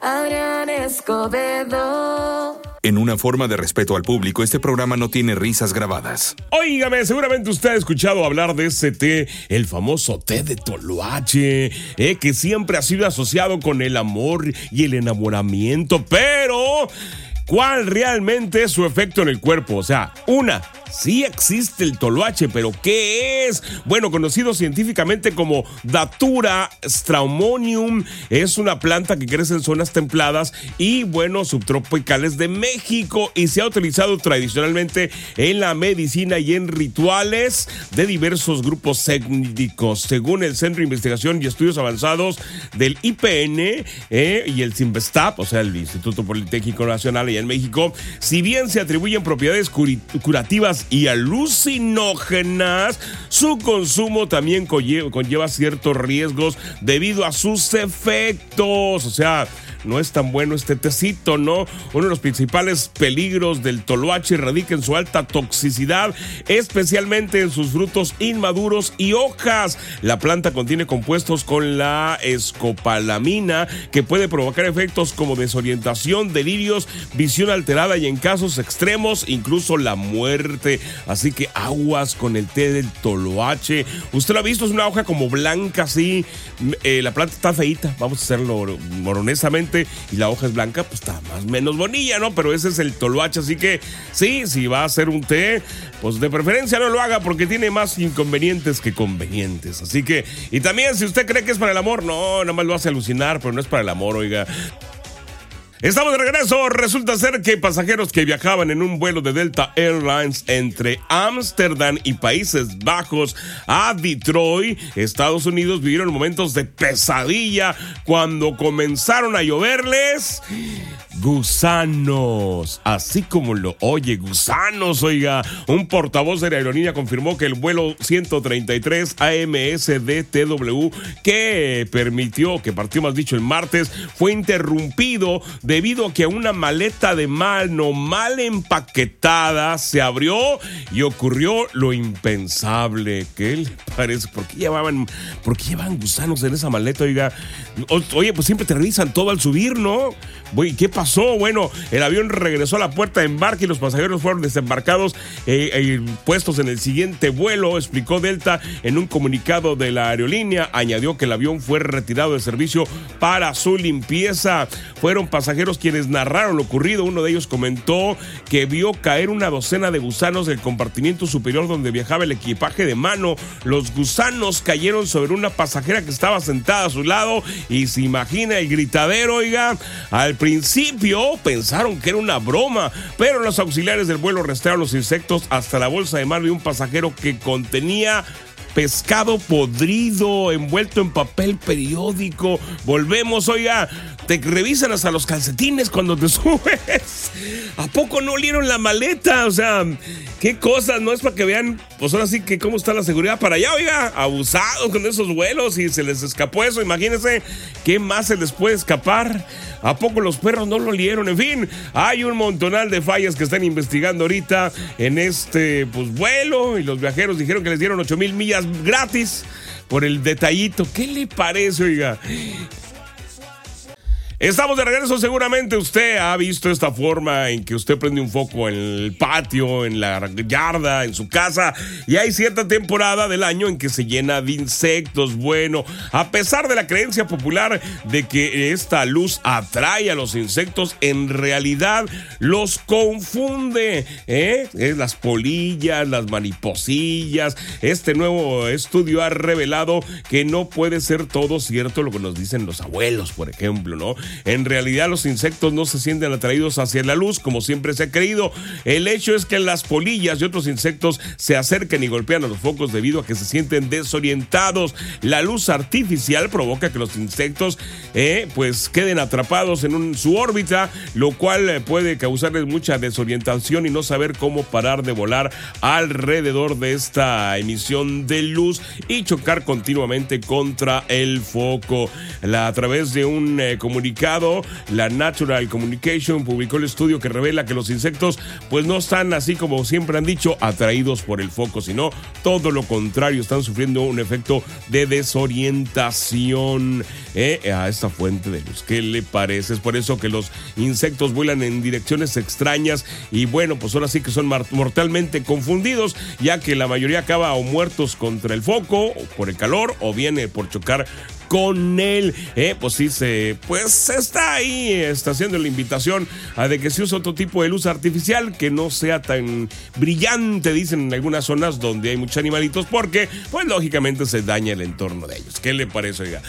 Adrián Escobedo. En una forma de respeto al público, este programa no tiene risas grabadas. Óigame, seguramente usted ha escuchado hablar de ese té, el famoso té de Toloache, eh, que siempre ha sido asociado con el amor y el enamoramiento, pero ¿cuál realmente es su efecto en el cuerpo? O sea, una, Sí existe el toloache, pero ¿qué es? Bueno, conocido científicamente como Datura straumonium, es una planta que crece en zonas templadas y, bueno, subtropicales de México y se ha utilizado tradicionalmente en la medicina y en rituales de diversos grupos étnicos. Según el Centro de Investigación y Estudios Avanzados del IPN eh, y el CIMBESTAP, o sea, el Instituto Politécnico Nacional allá en México, si bien se atribuyen propiedades curativas y alucinógenas, su consumo también conlleva, ciertos riesgos debido a sus efectos. O sea, no es tan bueno este tecito, ¿no? Uno de los principales peligros del toloache radica en su alta toxicidad, especialmente en sus frutos inmaduros y hojas. La planta contiene compuestos con la escopalamina que puede provocar efectos como desorientación, delirios, visión alterada y en casos extremos incluso la muerte. Así que aguas con el té del toloache. Usted lo ha visto, es una hoja como blanca así. Eh, la planta está feita, vamos a hacerlo y la hoja es blanca, pues está más menos bonilla, ¿no? Pero ese es el toloache, así que sí, si va a hacer un té, pues de preferencia no lo haga porque tiene más inconvenientes que convenientes. Así que, y también si usted cree que es para el amor, no, nada más lo hace alucinar, pero no es para el amor, oiga. Estamos de regreso. Resulta ser que pasajeros que viajaban en un vuelo de Delta Airlines entre Ámsterdam y Países Bajos a Detroit, Estados Unidos, vivieron momentos de pesadilla cuando comenzaron a lloverles gusanos, así como lo oye, gusanos, oiga. Un portavoz de la aerolínea confirmó que el vuelo 133 AMSDTW que permitió, que partió más dicho el martes, fue interrumpido debido a que una maleta de mano mal empaquetada se abrió y ocurrió lo impensable. ¿Qué le parece? ¿Por qué llevaban, por qué gusanos en esa maleta, oiga? oye, pues siempre te revisan todo al subir, ¿no? ¿Qué pasó? Bueno, el avión regresó a la puerta de embarque y los pasajeros fueron desembarcados eh, eh, puestos en el siguiente vuelo, explicó Delta en un comunicado de la aerolínea. Añadió que el avión fue retirado de servicio para su limpieza. Fueron pasajeros quienes narraron lo ocurrido. Uno de ellos comentó que vio caer una docena de gusanos del compartimiento superior donde viajaba el equipaje de mano. Los gusanos cayeron sobre una pasajera que estaba sentada a su lado y se imagina el gritadero, oiga, al principio pensaron que era una broma, pero los auxiliares del vuelo restaron los insectos hasta la bolsa de mar de un pasajero que contenía pescado podrido envuelto en papel periódico. Volvemos, oiga, te revisan hasta los calcetines cuando te subes. ¿A poco no olieron la maleta? O sea, qué cosas, no es para que vean, pues ahora sí que cómo está la seguridad para allá, oiga, abusados con esos vuelos y se les escapó eso, imagínense qué más se les puede escapar. ¿A poco los perros no lo olieron? En fin, hay un montonal de fallas que están investigando ahorita en este pues, vuelo y los viajeros dijeron que les dieron 8 mil millas gratis por el detallito. ¿Qué le parece, oiga? Estamos de regreso, seguramente usted ha visto esta forma en que usted prende un foco en el patio, en la yarda, en su casa, y hay cierta temporada del año en que se llena de insectos. Bueno, a pesar de la creencia popular de que esta luz atrae a los insectos, en realidad los confunde. ¿eh? Las polillas, las mariposillas. Este nuevo estudio ha revelado que no puede ser todo cierto lo que nos dicen los abuelos, por ejemplo, ¿no? En realidad los insectos no se sienten atraídos hacia la luz como siempre se ha creído. El hecho es que las polillas y otros insectos se acercan y golpean a los focos debido a que se sienten desorientados. La luz artificial provoca que los insectos eh, pues queden atrapados en su órbita, lo cual eh, puede causarles mucha desorientación y no saber cómo parar de volar alrededor de esta emisión de luz y chocar continuamente contra el foco. a través de un eh, comunicado La Natural Communication publicó el estudio que revela que los insectos pues no están así como siempre han dicho atraídos por el foco, sino todo lo contrario, están sufriendo un efecto de desorientación eh, a esta fuente de luz. ¿Qué le parece? Es por eso que los insectos vuelan en direcciones extrañas y bueno, pues ahora sí que son mortalmente confundidos, ya que la mayoría acaba o muertos contra el foco, o por el calor, o viene por chocar con él. Eh, pues sí, se, pues está ahí, está haciendo la invitación a de que se use otro tipo de luz artificial que no sea tan brillante, dicen en algunas zonas donde hay muchos animalitos, porque pues lógicamente se daña el entorno de ellos. ¿Qué le parece, oiga?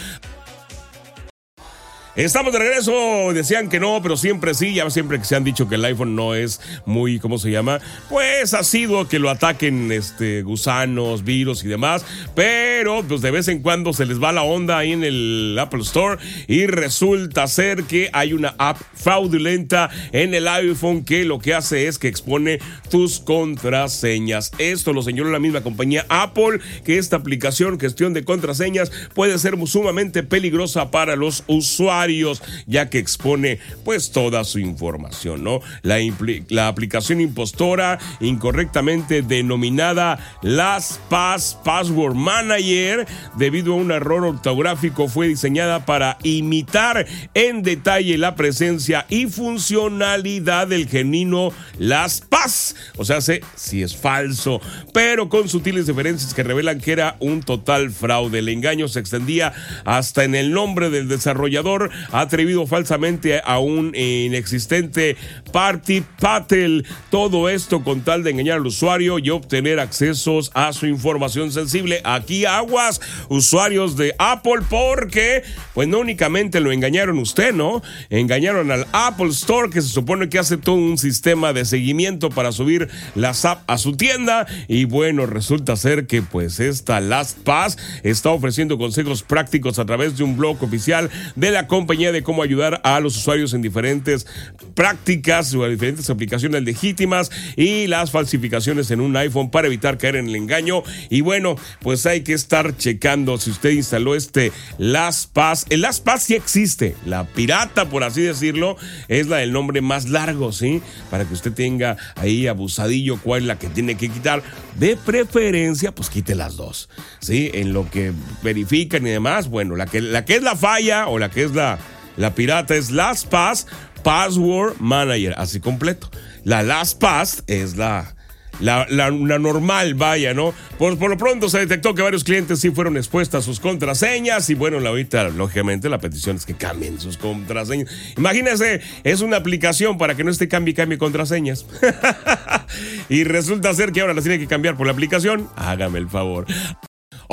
Estamos de regreso, decían que no, pero siempre sí, ya siempre que se han dicho que el iPhone no es muy, ¿cómo se llama? Pues ha sido que lo ataquen este, gusanos, virus y demás, pero pues de vez en cuando se les va la onda ahí en el Apple Store y resulta ser que hay una app fraudulenta en el iPhone que lo que hace es que expone tus contraseñas. Esto lo señaló la misma compañía Apple, que esta aplicación, gestión de contraseñas, puede ser sumamente peligrosa para los usuarios ya que expone pues toda su información, ¿no? La, la aplicación impostora incorrectamente denominada Las Pass Password Manager, debido a un error ortográfico, fue diseñada para imitar en detalle la presencia y funcionalidad del genino Las Paz. O sea, sé si es falso, pero con sutiles diferencias que revelan que era un total fraude. El engaño se extendía hasta en el nombre del desarrollador ha atrevido falsamente a un inexistente Party Patel. Todo esto con tal de engañar al usuario y obtener accesos a su información sensible. Aquí aguas, usuarios de Apple, porque pues no únicamente lo engañaron usted, ¿no? Engañaron al Apple Store, que se supone que hace todo un sistema de seguimiento para subir las apps a su tienda. Y bueno, resulta ser que pues esta LastPass está ofreciendo consejos prácticos a través de un blog oficial de la compañía de cómo ayudar a los usuarios en diferentes prácticas o diferentes aplicaciones legítimas y las falsificaciones en un iPhone para evitar caer en el engaño. Y bueno, pues hay que estar checando si usted instaló este LastPass. El LastPass sí existe. La pirata, por así decirlo, es la del nombre más largo, ¿sí? Para que usted tenga ahí abusadillo cuál es la que tiene que quitar. De preferencia, pues quite las dos, ¿sí? En lo que verifican y demás, bueno, la que, la que es la falla o la que es la la pirata es LastPass Password Manager, así completo. La LastPass es la, la, normal, vaya, ¿no? Por, por, lo pronto se detectó que varios clientes sí fueron expuestas a sus contraseñas y bueno, ahorita, lógicamente, la petición es que cambien sus contraseñas. Imagínense, es una aplicación para que no esté cambie cambie contraseñas. y resulta ser que ahora las tiene que cambiar por la aplicación. Hágame el favor.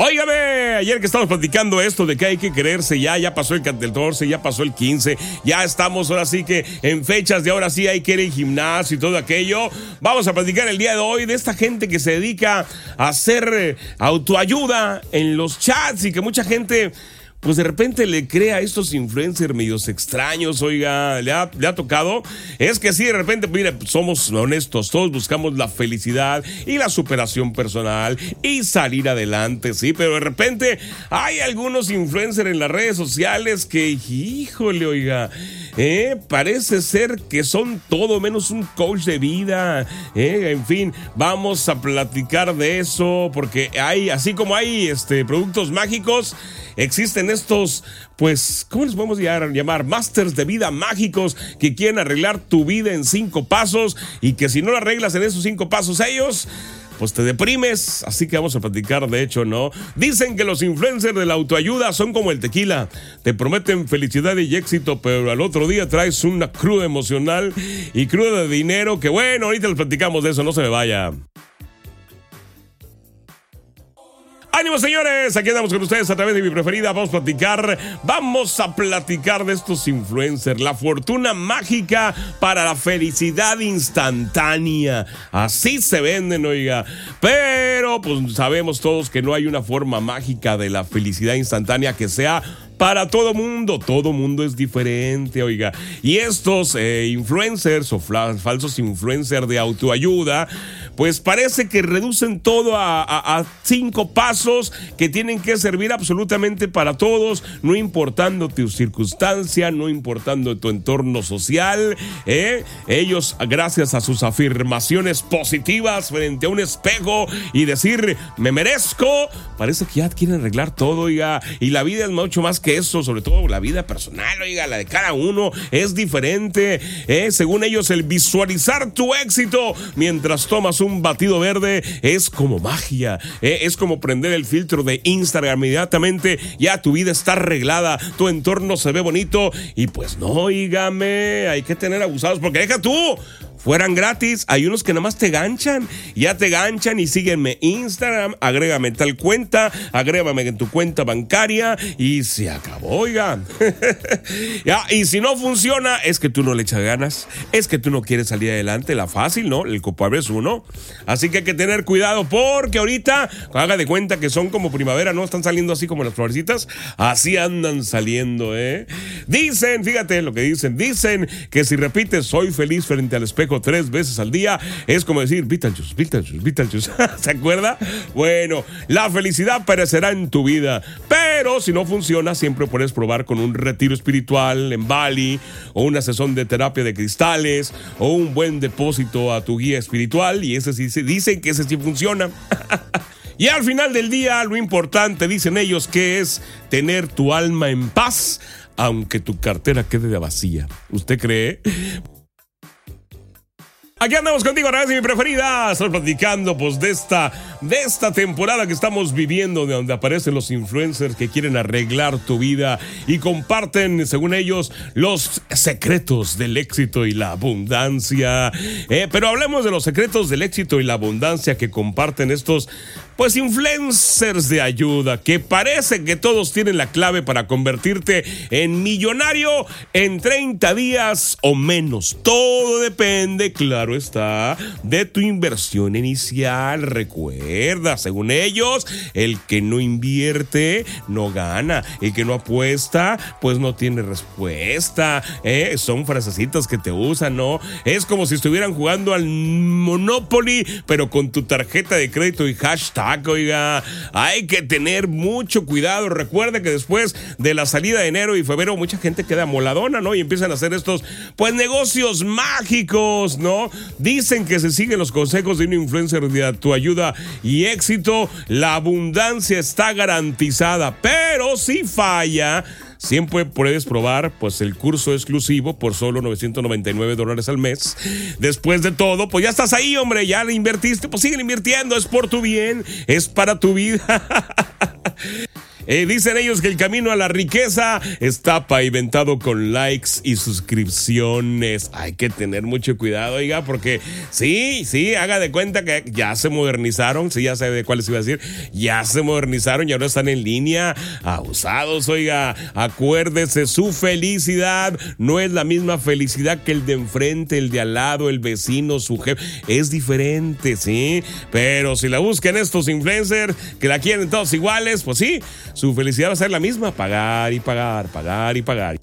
Óigame, ayer que estamos platicando esto de que hay que creerse ya, ya pasó el 14, ya pasó el 15, ya estamos ahora sí que en fechas de ahora sí hay que ir al gimnasio y todo aquello. Vamos a platicar el día de hoy de esta gente que se dedica a hacer eh, autoayuda en los chats y que mucha gente pues de repente le crea a estos influencers medios extraños, oiga, le ha, tocado. Es que sí, de repente, mire, somos honestos, todos buscamos la felicidad y la superación personal y salir adelante, sí, pero de repente hay algunos influencers en las redes sociales que, híjole, oiga, eh, parece ser que son todo menos un coach de vida. Eh, en fin, vamos a platicar de eso porque hay, así como hay este, productos mágicos, existen estos, pues, ¿cómo les podemos llamar? Masters de vida mágicos que quieren arreglar tu vida en cinco pasos y que si no lo arreglas en esos cinco pasos ellos pues te deprimes. Así que vamos a platicar, de hecho, ¿no? Dicen que los influencers de la autoayuda son como el tequila. Te prometen felicidad y éxito, pero al otro día traes una cruda emocional y cruda de dinero que, bueno, ahorita les platicamos de eso, no se me vaya. Ánimo señores, aquí andamos con ustedes a través de mi preferida. Vamos a platicar, vamos a platicar de estos influencers, la fortuna mágica para la felicidad instantánea. Así se venden, oiga. Pero pues sabemos todos que no hay una forma mágica de la felicidad instantánea que sea para todo mundo. Todo mundo es diferente, oiga. Y estos eh, influencers o falsos influencers de autoayuda, pues parece que reducen todo a, cinco pasos que tienen que servir absolutamente para todos, no importando tu circunstancia, no importando tu entorno social. ¿eh? Ellos, gracias a sus afirmaciones positivas frente a un espejo y decir, me merezco, parece que ya quieren arreglar todo, oiga, y la vida es mucho más que eso, sobre todo la vida personal, oiga, la de cada uno es diferente. ¿eh? Según ellos, el visualizar tu éxito mientras tomas un batido verde es como magia, ¿eh? es como prender el filtro de Instagram inmediatamente, ya tu vida está arreglada, tu entorno se ve bonito y pues no, oígame, hay que tener abusados porque deja tú fueran gratis. Hay unos que nada más te ganchan. Ya te ganchan y sígueme Instagram, agrégame tal cuenta, agrégame en tu cuenta bancaria y se acabó, oiga. ya, y si no funciona, es que tú no le echas ganas, es que tú no quieres salir adelante. La fácil, ¿no? El culpable es uno. Así que hay que tener cuidado porque ahorita, haga de cuenta que son como primavera, ¿no? Están saliendo así como las florecitas. Así andan saliendo, ¿eh? Dicen, fíjate lo que dicen, dicen que si repites soy feliz frente al espejo tres veces al día, es como decir Beetlejuice, Beetlejuice, Beetlejuice. ¿Se acuerda? Bueno, la felicidad perecerá en tu vida, pero si no funciona, siempre puedes probar con un retiro espiritual en Bali, o una sesión de terapia de cristales, o un buen depósito a tu guía espiritual, y ese sí, se- dicen que ese sí funciona. Y al final del día, lo importante, dicen ellos, que es tener tu alma en paz, aunque tu cartera quede de vacía. ¿Usted cree? Aquí andamos contigo, Raíz, mi preferida. Estoy platicando pues de esta, de esta temporada que estamos viviendo, de donde aparecen los influencers que quieren arreglar tu vida y comparten, según ellos, los secretos del éxito y la abundancia. Eh, pero hablemos de los secretos del éxito y la abundancia que comparten estos, pues, influencers de ayuda, que parece que todos tienen la clave para convertirte en millonario en 30 días o menos. Todo depende, claro está, de tu inversión inicial. Recuerda, según ellos, el que no invierte no gana. El que no apuesta, pues no tiene respuesta. ¿eh? Son frasecitas que te usan, ¿no? Es como si estuvieran jugando al Monopoly, pero con tu tarjeta de crédito y hashtag, oiga. Hay que tener mucho cuidado. Recuerda que después de la salida de enero y febrero, mucha gente queda moladona, ¿no? Y empiezan a hacer estos, pues, negocios mágicos, ¿no? Dicen que se siguen los consejos de un influencer de tu ayuda y éxito. La abundancia está garantizada, pero si falla. Siempre puedes probar pues el curso exclusivo por solo 999 dólares al mes. Después de todo, pues ya estás ahí, hombre, ya le invertiste, pues sigue invirtiendo, es por tu bien, es para tu vida. Eh, dicen ellos que el camino a la riqueza está pavimentado con likes y suscripciones. Hay que tener mucho cuidado, oiga, porque sí, sí, haga de cuenta que ya se modernizaron, sí, ya sé de cuáles iba a decir, ya se modernizaron y ahora están en línea, abusados, oiga. Acuérdese, su felicidad no es la misma felicidad que el de enfrente, el de al lado, el vecino, su jefe. Es diferente, sí, pero si la buscan estos influencers que la quieren todos iguales, pues sí su felicidad va a ser la misma, pagar y pagar, pagar y pagar.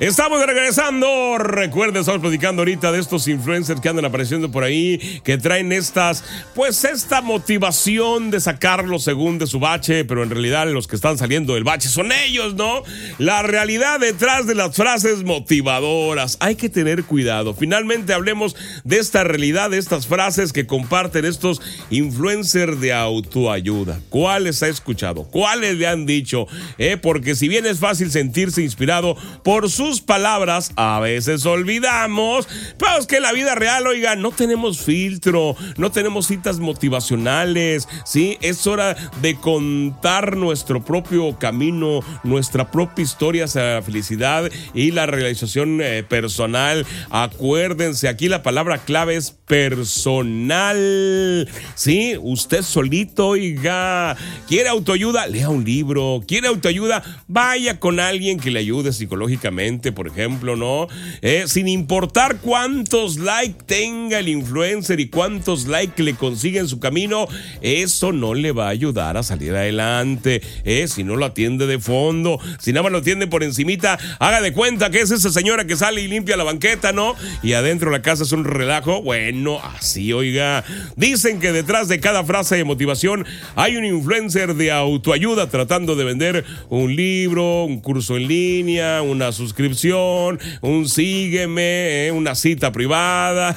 Estamos regresando. Recuerden, estamos platicando ahorita de estos influencers que andan apareciendo por ahí, que traen estas, pues esta motivación de sacarlo según de su bache, pero en realidad los que están saliendo del bache son ellos, ¿no? La realidad detrás de las frases motivadoras. Hay que tener cuidado. Finalmente hablemos de esta realidad, de estas frases que comparten estos influencers de autoayuda. ¿Cuáles ha escuchado? ¿Cuáles le han dicho? Eh, porque si bien es fácil sentirse inspirado por sus palabras, a veces olvidamos, pero es que en la vida real, oiga, no tenemos filtro, no tenemos citas motivacionales, ¿sí? Es hora de contar nuestro propio camino, nuestra propia historia hacia la felicidad y la realización eh, personal. Acuérdense, aquí la palabra clave es personal, ¿sí? Usted solito, oiga, quiere autoayuda, lea un libro, quiere autoayuda, vaya con alguien que le ayude psicológicamente por ejemplo, ¿no? Eh, sin importar cuántos likes tenga el influencer y cuántos likes le consigue en su camino, eso no le va a ayudar a salir adelante. Eh, si no lo atiende de fondo, si nada más lo atiende por encimita, haga de cuenta que es esa señora que sale y limpia la banqueta, ¿no? Y adentro de la casa es un relajo. Bueno, así, oiga. Dicen que detrás de cada frase de motivación hay un influencer de autoayuda tratando de vender un libro, un curso en línea, una suscripción, un sígueme, eh, una cita privada.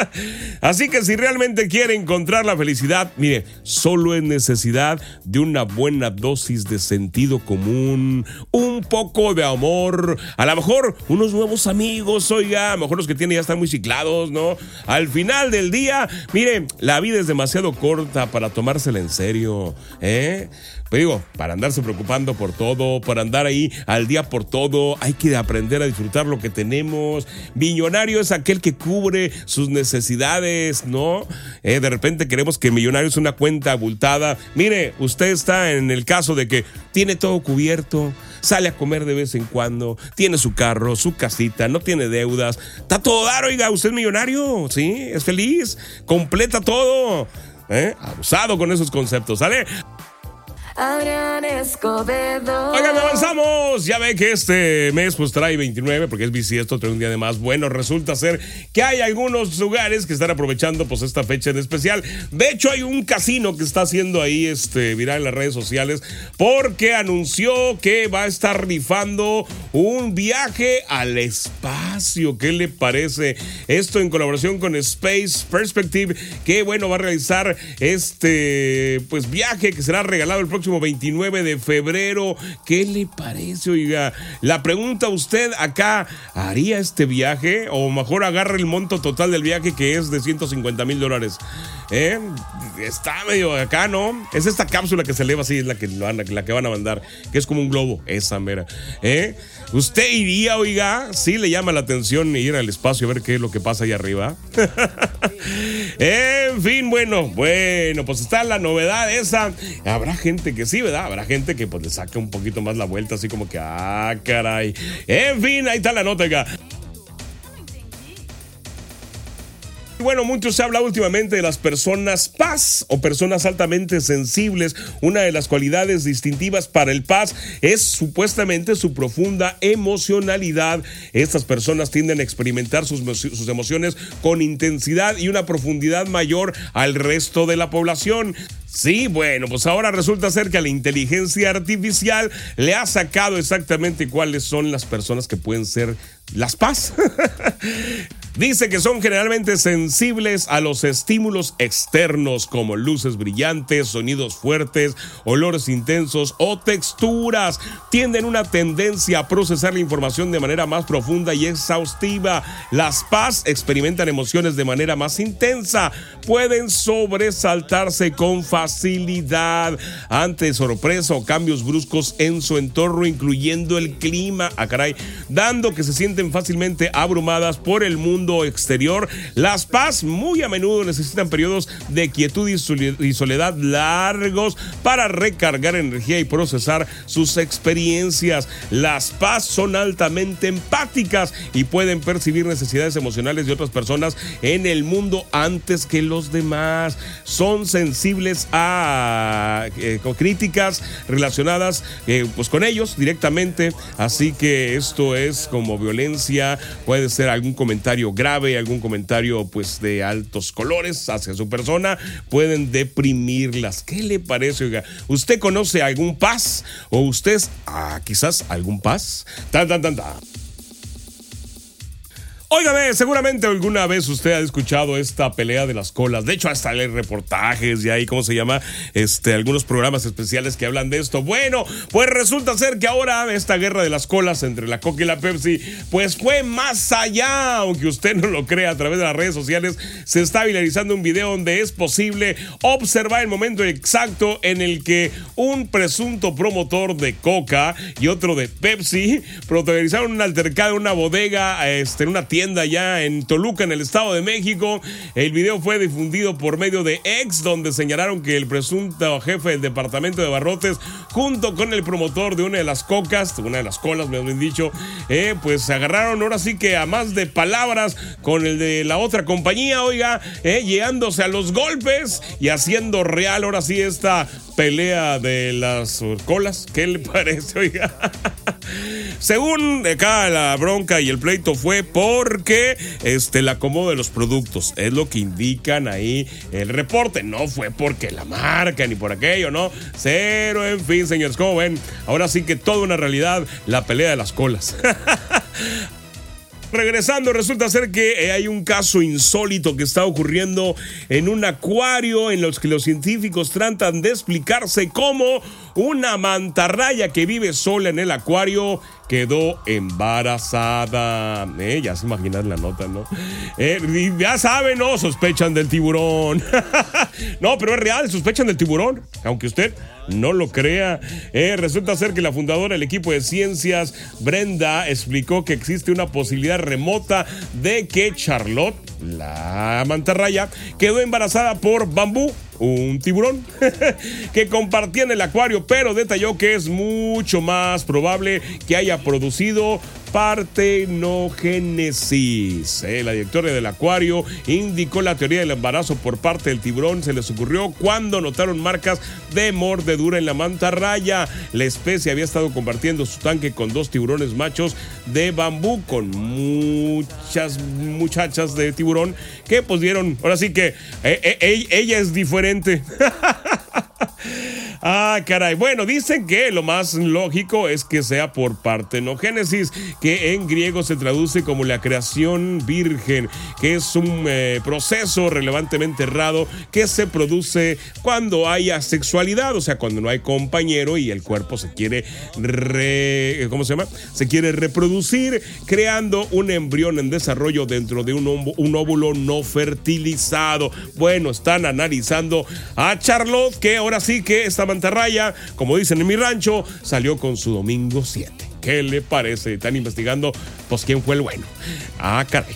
Así que si realmente quiere encontrar la felicidad, mire, solo es necesidad de una buena dosis de sentido común, un poco de amor, a lo mejor unos nuevos amigos, oiga, a lo mejor los que tiene ya están muy ciclados, ¿no? Al final del día, mire, la vida es demasiado corta para tomársela en serio, ¿eh? Pues digo, para andarse preocupando por todo, para andar ahí al día por todo, hay que aprender a disfrutar lo que tenemos. Millonario es aquel que cubre sus necesidades, ¿no? Eh, de repente queremos que millonario es una cuenta abultada. Mire, usted está en el caso de que tiene todo cubierto, sale a comer de vez en cuando, tiene su carro, su casita, no tiene deudas, está todo dar, oiga, usted es millonario, ¿sí? Es feliz, completa todo. ¿Eh? Abusado con esos conceptos, ¿sale? Adrián Escobedo. Oigan, avanzamos. Ya ve que este mes pues trae 29 porque es bisiesto, trae un día de más. Bueno, resulta ser que hay algunos lugares que están aprovechando pues esta fecha en especial. De hecho, hay un casino que está haciendo ahí este viral en las redes sociales porque anunció que va a estar rifando un viaje al espacio. ¿Qué le parece? Esto en colaboración con Space Perspective, que bueno, va a realizar este pues viaje que será regalado el próximo 29 de febrero. ¿Qué le parece, oiga? La pregunta usted acá, ¿haría este viaje? O mejor agarre el monto total del viaje que es de 150 mil dólares. ¿Eh? Está medio acá, ¿no? Es esta cápsula que se eleva así, es la que, la que van a mandar, que es como un globo, esa mera. ¿Eh? ¿Usted iría, oiga? Sí le llama la atención ir al espacio a ver qué es lo que pasa ahí arriba. en fin, bueno, bueno, pues está la novedad esa. Habrá gente que sí, ¿verdad? Habrá gente que pues le saque un poquito más la vuelta, así como que, ah, caray. En fin, ahí está la nota, oiga. Bueno, mucho se habla últimamente de las personas paz o personas altamente sensibles. Una de las cualidades distintivas para el paz es supuestamente su profunda emocionalidad. Estas personas tienden a experimentar sus, sus emociones con intensidad y una profundidad mayor al resto de la población. Sí, bueno, pues ahora resulta ser que la inteligencia artificial le ha sacado exactamente cuáles son las personas que pueden ser las paz. Dice que son generalmente sensibles a los estímulos externos como luces brillantes, sonidos fuertes, olores intensos o texturas. Tienden una tendencia a procesar la información de manera más profunda y exhaustiva. Las paz experimentan emociones de manera más intensa. Pueden sobresaltarse con facilidad ante sorpresa o cambios bruscos en su entorno, incluyendo el clima. Ah, caray, dando que se sienten fácilmente abrumadas por el mundo exterior. Las paz muy a menudo necesitan periodos de quietud y soledad largos para recargar energía y procesar sus experiencias. Las paz son altamente empáticas y pueden percibir necesidades emocionales de otras personas en el mundo antes que los demás. Son sensibles a eh, críticas relacionadas eh, pues con ellos directamente. Así que esto es como violencia, puede ser algún comentario grave, algún comentario pues de altos colores hacia su persona, pueden deprimirlas. ¿Qué le parece? Oiga, ¿usted conoce algún paz? ¿O usted, ah, quizás algún paz? Óigame, seguramente alguna vez usted ha escuchado esta pelea de las colas. De hecho, hasta hay reportajes y ahí, ¿cómo se llama? Este, algunos programas especiales que hablan de esto. Bueno, pues resulta ser que ahora esta guerra de las colas entre la Coca y la Pepsi, pues fue más allá, aunque usted no lo crea a través de las redes sociales, se está viralizando un video donde es posible observar el momento exacto en el que un presunto promotor de Coca y otro de Pepsi protagonizaron un altercado en una bodega, este, en una tienda tienda ya en Toluca, en el Estado de México. El video fue difundido por medio de X, donde señalaron que el presunto jefe del departamento de barrotes, junto con el promotor de una de las cocas, una de las colas, me han dicho, eh, pues se agarraron ahora sí que a más de palabras con el de la otra compañía, oiga, eh, llegándose a los golpes y haciendo real ahora sí esta pelea de las colas. ¿Qué le parece, oiga? Según acá la bronca y el pleito fue porque este, el acomodo de los productos es lo que indican ahí el reporte. No fue porque la marca ni por aquello, ¿no? Cero, en fin, señores. Como ven, ahora sí que toda una realidad la pelea de las colas. Regresando, resulta ser que eh, hay un caso insólito que está ocurriendo en un acuario en los que los científicos tratan de explicarse cómo una mantarraya que vive sola en el acuario quedó embarazada. Eh, ya se imaginan la nota, ¿no? Eh, ya saben, ¿no? Sospechan del tiburón. no, pero es real, sospechan del tiburón. Aunque usted no lo crea. Eh, resulta ser que la fundadora del equipo de ciencias, Brenda, explicó que existe una posibilidad remota de que Charlotte, la mantarraya, quedó embarazada por bambú un tiburón que compartía en el acuario, pero detalló que es mucho más probable que haya producido partenogénesis. Eh, la directora del acuario indicó la teoría del embarazo por parte del tiburón. Se les ocurrió cuando notaron marcas de mordedura en la mantarraya. La especie había estado compartiendo su tanque con dos tiburones machos de bambú con muchas muchachas de tiburón que pues dieron, ahora sí que eh, eh, ella es diferente. Totalmente. Ah, caray. Bueno, dicen que lo más lógico es que sea por partenogénesis, que en griego se traduce como la creación virgen, que es un eh, proceso relevantemente errado que se produce cuando hay asexualidad, o sea, cuando no hay compañero y el cuerpo se quiere ¿cómo se llama? Se quiere reproducir creando un embrión en desarrollo dentro de un, óvulo no fertilizado. Bueno, están analizando a Charlotte que ahora sí que esta mantarraya, como dicen en mi rancho, salió con su domingo 7. ¿Qué le parece? Están investigando, pues, quién fue el bueno. Ah, caray.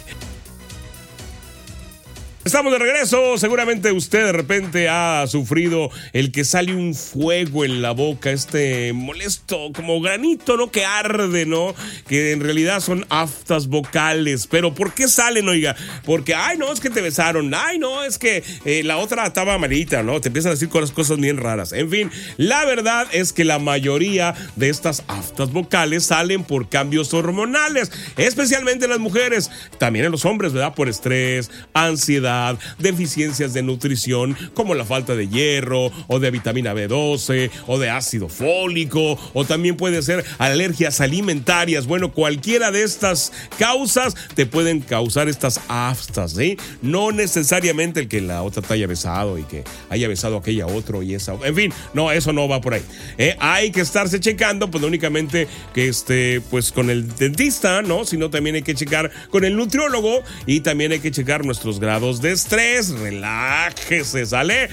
Estamos de regreso. Seguramente usted de repente ha sufrido el que sale un fuego en la boca, este molesto como granito, ¿no? Que arde, ¿no? Que en realidad son aftas vocales. Pero ¿por qué salen, oiga? Porque, ay, no, es que te besaron. Ay, no, es que eh, la otra estaba amarita, ¿no? Te empiezan a decir cosas, cosas bien raras. En fin, la verdad es que la mayoría de estas aftas vocales salen por cambios hormonales, especialmente en las mujeres, también en los hombres, ¿verdad? Por estrés, ansiedad deficiencias de nutrición como la falta de hierro o de vitamina B12 o de ácido fólico o también puede ser alergias alimentarias. Bueno, cualquiera de estas causas te pueden causar estas aftas, ¿sí? No necesariamente el que la otra te haya besado y que haya besado aquella otro y esa. En fin, no, eso no va por ahí. ¿eh? Hay que estarse checando, pues no únicamente que esté pues con el dentista, ¿no? Sino también hay que checar con el nutriólogo y también hay que checar nuestros grados de estrés, relájese, ¿sale?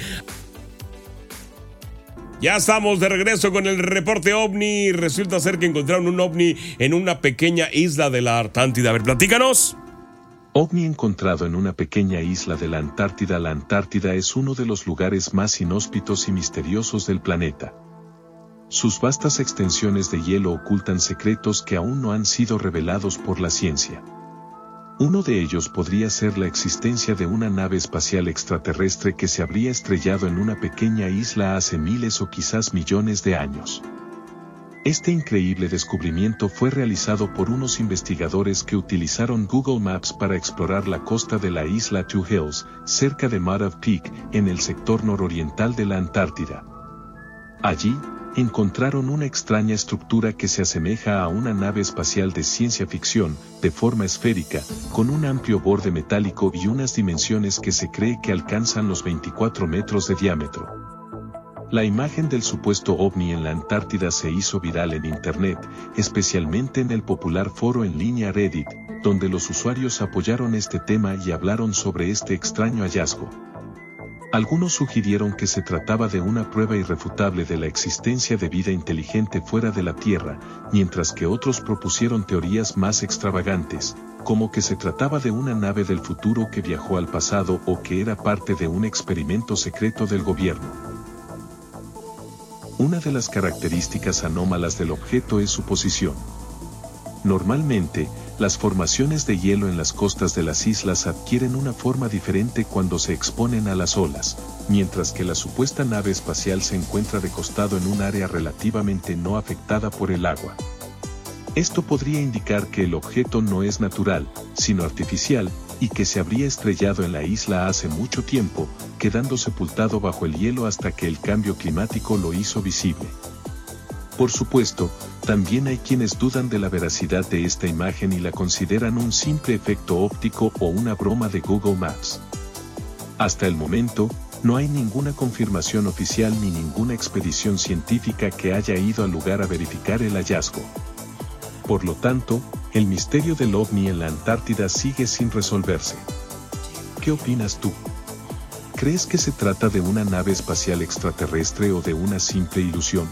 Ya estamos de regreso con el reporte ovni. Resulta ser que encontraron un ovni en una pequeña isla de la Antártida. A ver, platícanos. OVNI encontrado en una pequeña isla de la Antártida. La Antártida es uno de los lugares más inhóspitos y misteriosos del planeta. Sus vastas extensiones de hielo ocultan secretos que aún no han sido revelados por la ciencia. Uno de ellos podría ser la existencia de una nave espacial extraterrestre que se habría estrellado en una pequeña isla hace miles o quizás millones de años. Este increíble descubrimiento fue realizado por unos investigadores que utilizaron Google Maps para explorar la costa de la isla Two Hills, cerca de Mud Peak, en el sector nororiental de la Antártida. Allí, encontraron una extraña estructura que se asemeja a una nave espacial de ciencia ficción, de forma esférica, con un amplio borde metálico y unas dimensiones que se cree que alcanzan los 24 metros de diámetro. La imagen del supuesto ovni en la Antártida se hizo viral en Internet, especialmente en el popular foro en línea Reddit, donde los usuarios apoyaron este tema y hablaron sobre este extraño hallazgo. Algunos sugirieron que se trataba de una prueba irrefutable de la existencia de vida inteligente fuera de la Tierra, mientras que otros propusieron teorías más extravagantes, como que se trataba de una nave del futuro que viajó al pasado o que era parte de un experimento secreto del gobierno. Una de las características anómalas del objeto es su posición. Normalmente, las formaciones de hielo en las costas de las islas adquieren una forma diferente cuando se exponen a las olas, mientras que la supuesta nave espacial se encuentra de costado en un área relativamente no afectada por el agua. Esto podría indicar que el objeto no es natural, sino artificial, y que se habría estrellado en la isla hace mucho tiempo, quedando sepultado bajo el hielo hasta que el cambio climático lo hizo visible. Por supuesto, también hay quienes dudan de la veracidad de esta imagen y la consideran un simple efecto óptico o una broma de Google Maps. Hasta el momento, no hay ninguna confirmación oficial ni ninguna expedición científica que haya ido al lugar a verificar el hallazgo. Por lo tanto, el misterio del ovni en la Antártida sigue sin resolverse. ¿Qué opinas tú? ¿Crees que se trata de una nave espacial extraterrestre o de una simple ilusión?